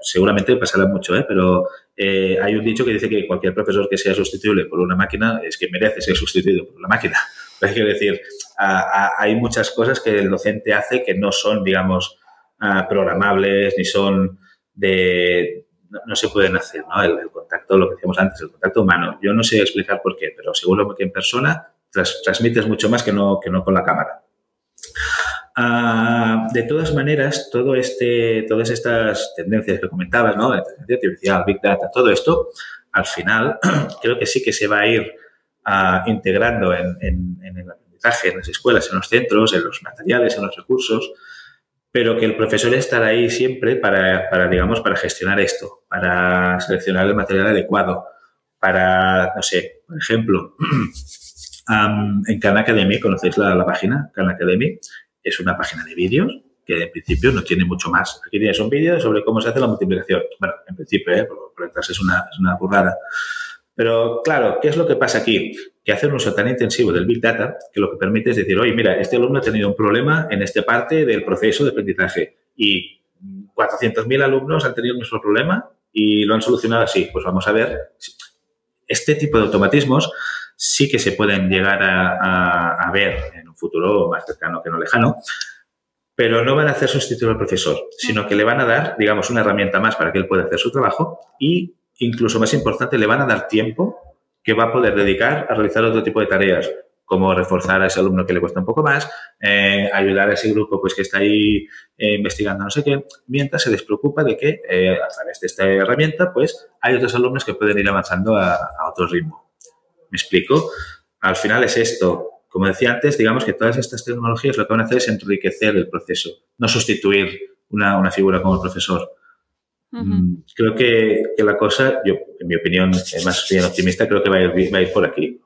seguramente pasará mucho, ¿eh? Pero eh, hay un dicho que dice que cualquier profesor que sea sustituible por una máquina es que merece ser sustituido por una máquina. Es decir, hay muchas cosas que el docente hace que no son, digamos, programables ni son de, no, se pueden hacer, ¿no? El, el, contacto, lo que decíamos antes, el contacto humano. Yo no sé explicar por qué, pero seguro que en persona transmites mucho más que no, que no con la cámara. Ah, de todas maneras, todo este, todas estas tendencias que comentabas, ¿no? inteligencia artificial, Big Data, todo esto, al final, creo que sí que se va a ir ah, integrando en, el aprendizaje, en las escuelas, en los centros, en los materiales, en los recursos, pero que el profesor estará ahí siempre para, para, digamos, para gestionar esto, para seleccionar el material adecuado, para, no sé, por ejemplo, en Khan Academy, ¿conocéis la, página? Khan Academy es una página de vídeos que en principio no tiene mucho más. Aquí tienes un vídeo sobre cómo se hace la multiplicación. Bueno, en principio, ¿eh? por, por es una, es una burrada. Pero claro, ¿qué es lo que pasa aquí? Que hace un uso tan intensivo del Big Data que lo que permite es decir, oye, mira, este alumno ha tenido un problema en esta parte del proceso de aprendizaje y 400.000 alumnos han tenido el mismo problema y lo han solucionado así. Pues vamos a ver. Este tipo de automatismos sí que se pueden llegar a, ver en un futuro más cercano que no lejano, pero no van a hacer sustituir al profesor, sino que le van a dar, digamos, una herramienta más para que él pueda hacer su trabajo y incluso más importante, le van a dar tiempo que va a poder dedicar a realizar otro tipo de tareas, como reforzar a ese alumno que le cuesta un poco más, eh, ayudar a ese grupo pues que está ahí eh, investigando no sé qué, mientras se despreocupa de que eh, a través de esta herramienta pues hay otros alumnos que pueden ir avanzando a, otro ritmo. ¿Me explico? Al final es esto. Como decía antes, digamos que todas estas tecnologías lo que van a hacer es enriquecer el proceso, no sustituir una, una figura como el profesor. Mm, creo que, que, la cosa, yo, en mi opinión, más bien optimista, creo que va a ir, va a ir por aquí.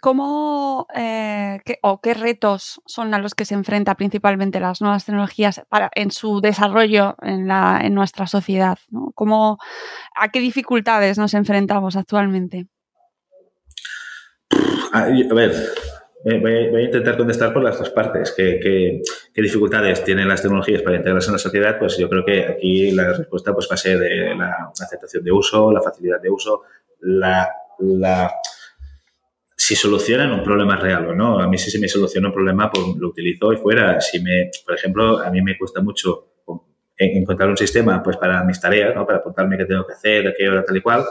¿Cómo eh, o qué retos son a los que se enfrentan principalmente las nuevas tecnologías para, en su desarrollo en, la, en nuestra sociedad? ¿no? ¿Cómo, ¿A qué dificultades nos enfrentamos actualmente? A, ver, voy, a intentar contestar por las dos partes. ¿Qué, qué, dificultades tienen las tecnologías para integrarse en la sociedad? Pues yo creo que aquí la respuesta pues, va a ser de la aceptación de uso, la facilidad de uso, la, la si solucionan un problema real o no. A mí si se me soluciona un problema, pues lo utilizo y fuera. Si me, por ejemplo, a mí me cuesta mucho encontrar un sistema pues para mis tareas, ¿no? para apuntarme qué tengo que hacer, de qué hora, tal y cual,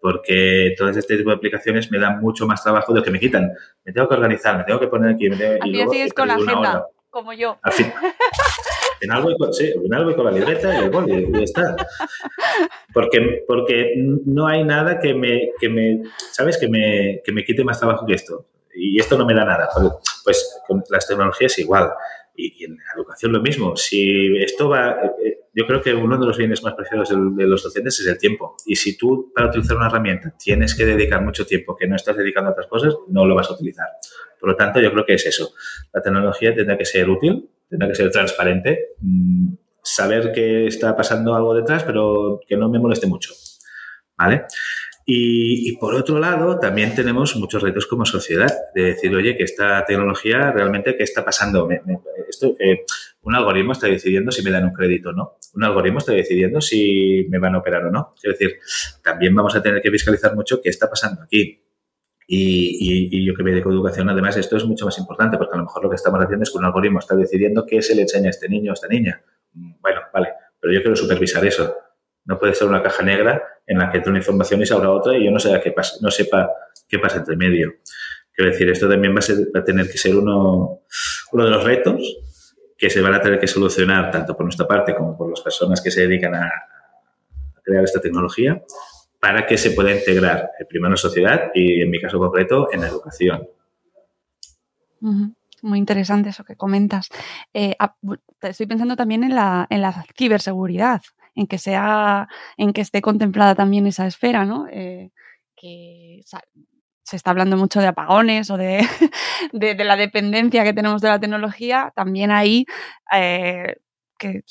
porque todo este tipo de aplicaciones me dan mucho más trabajo de lo que me quitan. Me tengo que organizar, me tengo que poner aquí. Me tengo, y luego, con la agenda, como yo. Al fin, en algo, con, sí, en algo con la libreta y boli, y ya está. Porque, porque no hay nada que me, que me ¿sabes? Que me, que me quite más trabajo que esto. Y esto no me da nada. Pues con las tecnologías igual. Y, en la educación lo mismo. Si esto va, eh, yo creo que uno de los bienes más preciados de, los docentes es el tiempo. Y si tú para utilizar una herramienta tienes que dedicar mucho tiempo que no estás dedicando a otras cosas, no lo vas a utilizar. Por lo tanto, yo creo que es eso. La tecnología tendrá que ser útil, tendrá que ser transparente, mm, saber que está pasando algo detrás, pero que no me moleste mucho. ¿Vale? Y, por otro lado, también tenemos muchos retos como sociedad, de decir, oye, que esta tecnología realmente, ¿qué está pasando? Esto, eh, un algoritmo está decidiendo si me dan un crédito o no. Un algoritmo está decidiendo si me van a operar o no. Es decir, también vamos a tener que fiscalizar mucho qué está pasando aquí. Y, yo que me dedico a educación, además, esto es mucho más importante, porque a lo mejor lo que estamos haciendo es que un algoritmo está decidiendo qué se le enseña a este niño o a esta niña. Bueno, vale, pero yo quiero supervisar eso. No puede ser una caja negra en la que entra una información y se abra otra y yo no, sé qué pasa, no sepa qué pasa entre medio. Quiero decir, esto también va a, tener que ser uno, uno de los retos que se van a tener que solucionar tanto por nuestra parte como por las personas que se dedican a crear esta tecnología para que se pueda integrar, eh, primero en la sociedad y, en mi caso concreto, en la educación. Muy interesante eso que comentas. Eh, estoy pensando también en la, en la ciberseguridad, en que sea, en que esté contemplada también esa esfera, ¿no? Eh, que se está hablando mucho de apagones o de, de, la dependencia que tenemos de la tecnología. También ahí que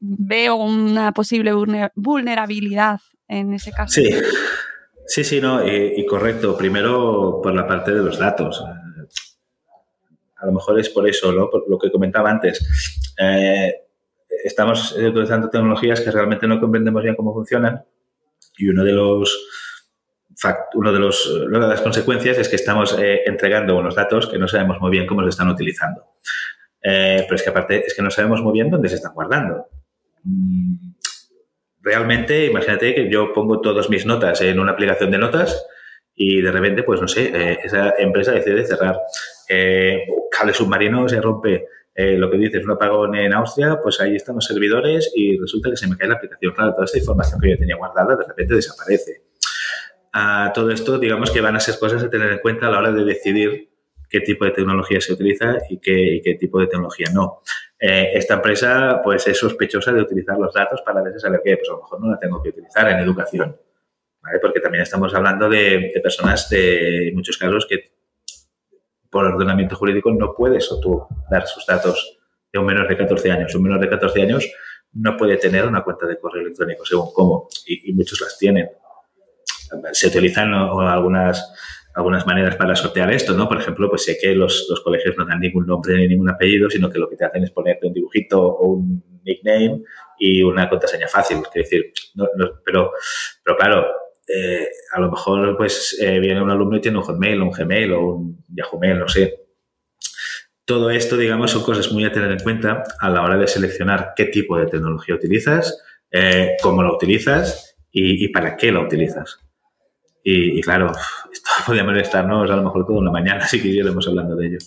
veo una posible vulnerabilidad en ese caso. Sí, sí, sí, no, y, correcto. Primero por la parte de los datos. A lo mejor es por eso, ¿no? Por lo que comentaba antes. Eh, estamos utilizando tecnologías que realmente no comprendemos bien cómo funcionan y uno de los uno de los, una de las consecuencias es que estamos eh, entregando unos datos que no sabemos muy bien cómo se están utilizando. Eh, pero es que aparte es que no sabemos muy bien dónde se están guardando. Mm, realmente, imagínate que yo pongo todas mis notas en una aplicación de notas y de repente, pues no sé, eh, esa empresa decide cerrar. Cable submarino se rompe. Lo que dices, un apagón en Austria, pues ahí están los servidores y resulta que se me cae la aplicación. Claro, toda esta información que yo tenía guardada de repente desaparece. A todo esto, digamos que van a ser cosas a tener en cuenta a la hora de decidir qué tipo de tecnología se utiliza y qué, y qué tipo de tecnología no. Eh, esta empresa pues es sospechosa de utilizar los datos para veces saber que pues a lo mejor no la tengo que utilizar en educación, porque también estamos hablando de, personas de en muchos casos que por ordenamiento jurídico no puedes o tú dar sus datos de un menor de 14 años. Un menor de 14 años no puede tener una cuenta de correo electrónico según cómo y, y muchos las tienen. Se utilizan algunas algunas maneras para sortear esto, ¿no? Por ejemplo, pues sé que los, los, colegios no dan ningún nombre ni ningún apellido, sino que lo que te hacen es ponerte un dibujito o un nickname y una contraseña fácil. Es decir, pero, pero claro, eh, a lo mejor pues eh, viene un alumno y tiene un Hotmail un Gmail o un Yahoo Mail, no sé. Todo esto, digamos, son cosas muy a tener en cuenta a la hora de seleccionar qué tipo de tecnología utilizas, eh, cómo la utilizas y, para qué la utilizas. Y, claro, esto podría molestarnos a lo mejor toda una mañana si quisiéramos hablando de ello.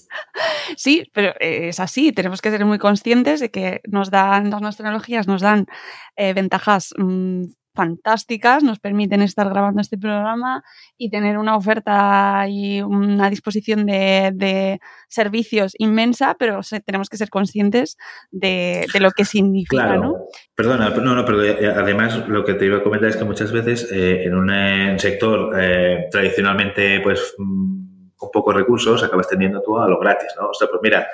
Sí, pero es así. Tenemos que ser muy conscientes de que nos dan, las nuevas tecnologías nos dan eh, ventajas mm, fantásticas, nos permiten estar grabando este programa y tener una oferta y una disposición de, servicios inmensa, pero tenemos que ser conscientes de, lo que significa, ¿no? Perdona, no, no, pero eh, además lo que te iba a comentar es que muchas veces eh, en un sector eh, tradicionalmente pues mm, con pocos recursos acabas teniendo tú a lo gratis, ¿no? O sea, pues mira,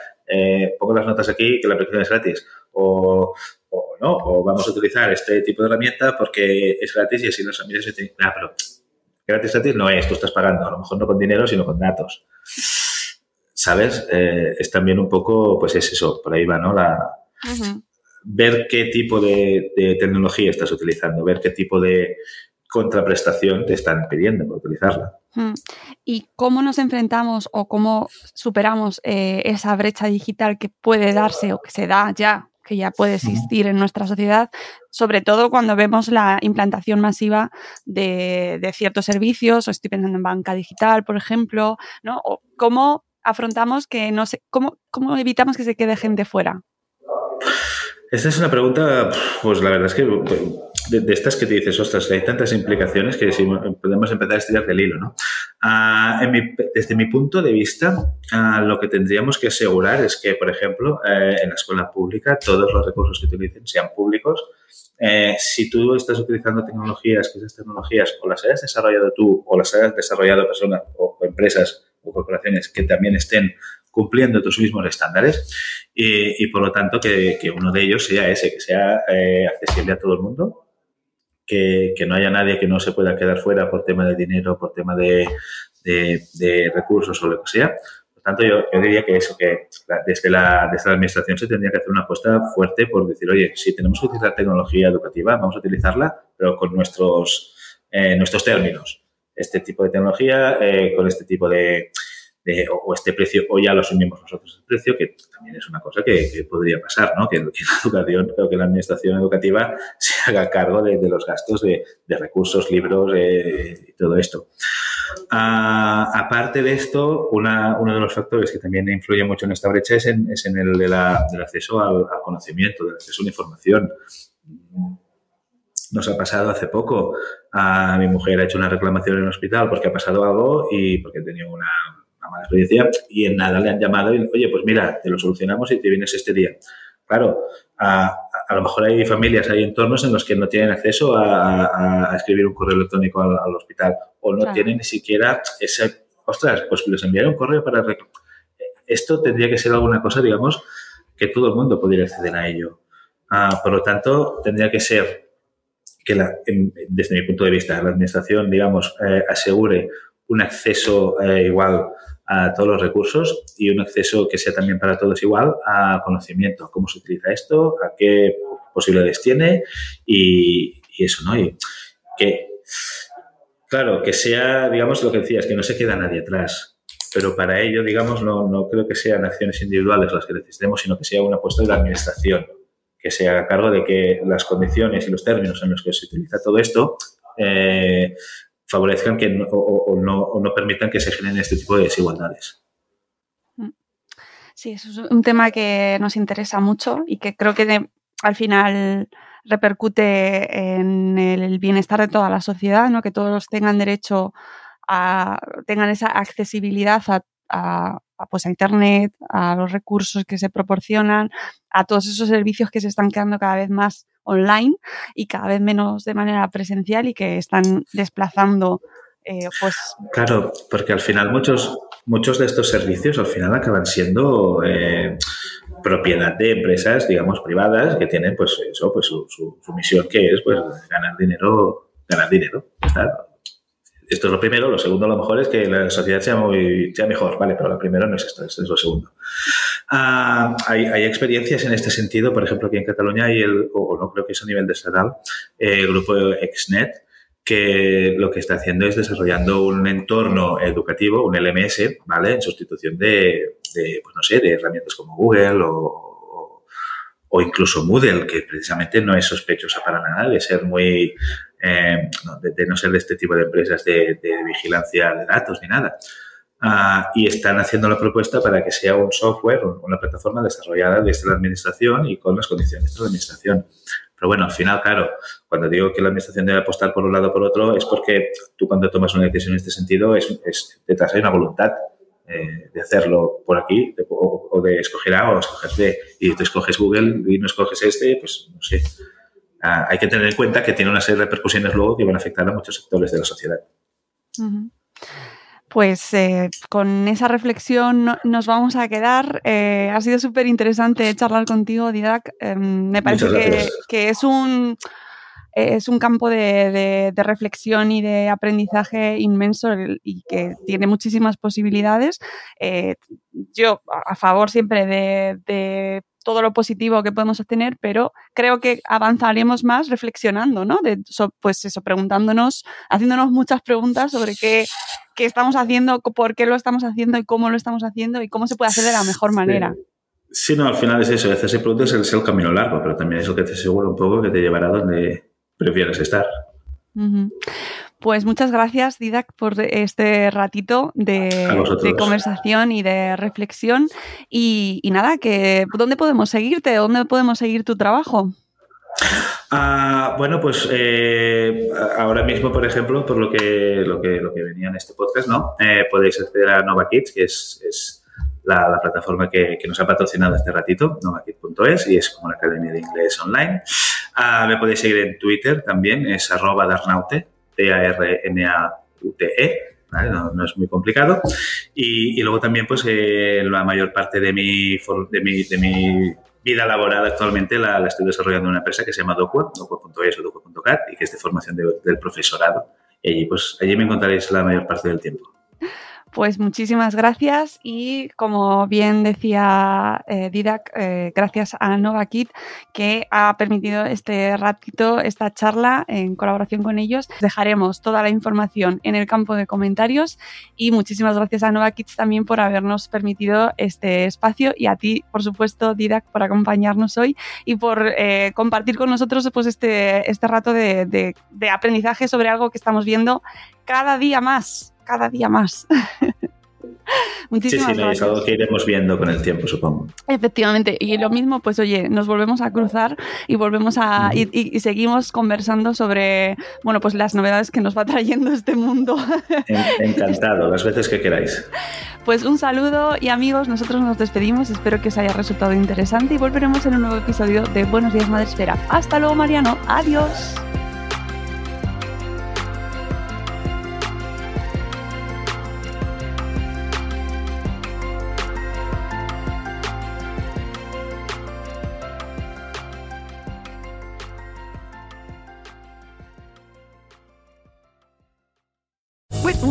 pongo las notas aquí que la aplicación es gratis o o no, o vamos a utilizar este tipo de herramienta porque es gratis y así los amigos se ah, pero gratis, gratis no es, tú estás pagando, a lo mejor no con dinero, sino con datos. ¿Sabes? Eh, es también un poco, pues es eso, por ahí va, ¿no? La, Ver qué tipo de, tecnología estás utilizando, ver qué tipo de contraprestación te están pidiendo por utilizarla. ¿Y cómo nos enfrentamos o cómo superamos eh, esa brecha digital que puede darse o que se da ya que ya puede existir en nuestra sociedad, sobre todo cuando vemos la implantación masiva de, ciertos servicios, o estoy pensando en banca digital, por ejemplo, ¿no? O cómo afrontamos que no se, cómo, cómo evitamos que se quede gente fuera. Esta es una pregunta, pues la verdad es que de, estas que te dices, ostras, hay tantas implicaciones que podemos empezar a estirar del hilo, ¿no? Ah, desde mi punto de vista, ah, lo que tendríamos que asegurar es que, por ejemplo, eh, en la escuela pública, todos los recursos que utilicen sean públicos. Eh, si tú estás utilizando tecnologías, que esas tecnologías o las hayas desarrollado tú o las hayas desarrollado personas o empresas o corporaciones que también estén cumpliendo tus mismos estándares y, por lo tanto que, uno de ellos sea ese, que sea eh, accesible a todo el mundo que, no haya nadie que no se pueda quedar fuera por tema de dinero, por tema de, recursos o lo que sea. Por tanto, yo, diría que eso, que desde la, desde la administración se tendría que hacer una apuesta fuerte por decir, oye, si tenemos que utilizar tecnología educativa, vamos a utilizarla, pero con nuestros, eh, nuestros términos. Este tipo de tecnología, eh, con este tipo de, o, este precio, o ya lo asumimos nosotros el precio, que también es una cosa que, podría pasar, ¿no? Que, la educación, creo que la administración educativa se haga cargo de, los gastos de, recursos, libros y todo esto. Ah, aparte de esto, una, uno de los factores que también influye mucho en esta brecha es en, es en el de la, del acceso al, conocimiento, del acceso a la información nos ha pasado hace poco. A mi mujer ha hecho una reclamación en el hospital porque ha pasado algo y porque tenía una, mala experiencia y en nada le han llamado y, oye, pues mira, te lo solucionamos y te vienes este día. Claro, a, a lo mejor hay familias, hay entornos en los que no tienen acceso a, a escribir un correo electrónico al, hospital o no tienen ni siquiera ese, ostras, pues les enviaré un correo para... Esto tendría que ser alguna cosa, digamos, que todo el mundo pudiera acceder a ello. Ah, por lo tanto, tendría que ser que la, desde mi punto de vista, la administración, digamos, eh, asegure un acceso eh, igual a todos los recursos y un acceso que sea también para todos igual a conocimiento, cómo se utiliza esto, a qué posibilidades tiene y, eso, ¿no? Y que, claro, que sea, digamos, lo que decías, que no se queda nadie atrás. Pero para ello, digamos, no, no creo que sean acciones individuales las que necesitemos, sino que sea una apuesta de la administración, que se haga cargo de que las condiciones y los términos en los que se utiliza todo esto eh, favorezcan que o, no, permitan que se generen este tipo de desigualdades. Mm. Sí, eso es un tema que nos interesa mucho y que creo que al final repercute en el bienestar de toda la sociedad, ¿no? que todos tengan derecho a tengan esa accesibilidad a, pues a Internet, a los recursos que se proporcionan, a todos esos servicios que se están quedando cada vez más online y cada vez menos de manera presencial y que están desplazando eh, pues claro porque al final muchos muchos de estos servicios al final acaban siendo eh, propiedad de empresas digamos privadas que tienen pues eso pues su, misión que es pues ganar dinero ganar dinero esto es lo primero lo segundo a lo mejor es que la sociedad sea muy sea mejor vale pero lo primero no es esto esto es lo segundo Ah, hay, experiencias en este sentido, por ejemplo, aquí en Cataluña hay el, o no creo que es a nivel de estatal, el grupo Exnet, que lo que está haciendo es desarrollando un entorno educativo, un LMS, ¿vale? En sustitución de, pues no sé, de herramientas como Google o, incluso Moodle, que precisamente no es sospechosa para nada de ser muy eh, de, no ser de este tipo de empresas de, vigilancia de datos ni nada. Ah, y están haciendo la propuesta para que sea un software, una plataforma desarrollada desde la administración y con las condiciones de la administración. Pero bueno, al final, claro, cuando digo que la administración debe apostar por un lado o por otro, es porque tú cuando tomas una decisión en este sentido, es, es detrás hay una voluntad eh, de hacerlo por aquí o, de escoger A o escoger B. Y tú escoges Google y no escoges este, pues no sé. Ah, hay que tener en cuenta que tiene una serie de repercusiones luego que van a afectar a muchos sectores de la sociedad. Pues eh, con esa reflexión nos vamos a quedar. Eh, ha sido súper interesante charlar contigo, Didac. Em, me parece que, que, es un es un campo de, reflexión y de aprendizaje inmenso y que tiene muchísimas posibilidades. Eh, yo a favor siempre de, todo lo positivo que podemos obtener, pero creo que avanzaremos más reflexionando, ¿no? De, pues eso, preguntándonos, haciéndonos muchas preguntas sobre qué, estamos haciendo, por qué lo estamos haciendo y cómo lo estamos haciendo y cómo se puede hacer de la mejor manera. Sí, no, al final es eso, hacerse preguntas es el camino largo, pero también es lo que te asegura un poco que te llevará donde, prefieres estar. Pues muchas gracias, Didac, por este ratito de, conversación y de reflexión. Y, nada, que ¿dónde podemos seguirte? ¿Dónde podemos seguir tu trabajo? Ah, bueno, pues eh, ahora mismo, por ejemplo, por lo que, lo que, lo que venía en este podcast, ¿no? Eh, podéis acceder a Nova Kids, que es, la, plataforma que, que, nos ha patrocinado este ratito, novakid.es, y es como una academia de inglés online. Ah, me podéis seguir en Twitter también, es arroba darnaute, D-A-R-N-A-U-T-E, no, es muy complicado. Y, luego también, pues, eh, la mayor parte de mi, de mi, de mi vida laboral actualmente la, estoy desarrollando en una empresa que se llama Docua, docua.es o docua.cat, y que es de formación del profesorado. Y allí, pues, allí me encontraréis la mayor parte del tiempo. Pues muchísimas gracias y como bien decía eh, Didac, eh, gracias a NovaKit que ha permitido este ratito, esta charla en colaboración con ellos. Dejaremos toda la información en el campo de comentarios y muchísimas gracias a NovaKit también por habernos permitido este espacio y a ti, por supuesto, Didac, por acompañarnos hoy y por eh, compartir con nosotros pues, este, este rato de aprendizaje sobre algo que estamos viendo cada día más cada día más. Muchísimas sí, sí, es algo que iremos viendo con el tiempo, supongo. Efectivamente, y lo mismo, pues oye, nos volvemos a cruzar y volvemos a y, seguimos conversando sobre, bueno, pues las novedades que nos va trayendo este mundo. Encantado, las veces que queráis. Pues un saludo y amigos, nosotros nos despedimos, espero que os haya resultado interesante y volveremos en un nuevo episodio de Buenos días Madre Espera. Hasta luego, Mariano, adiós.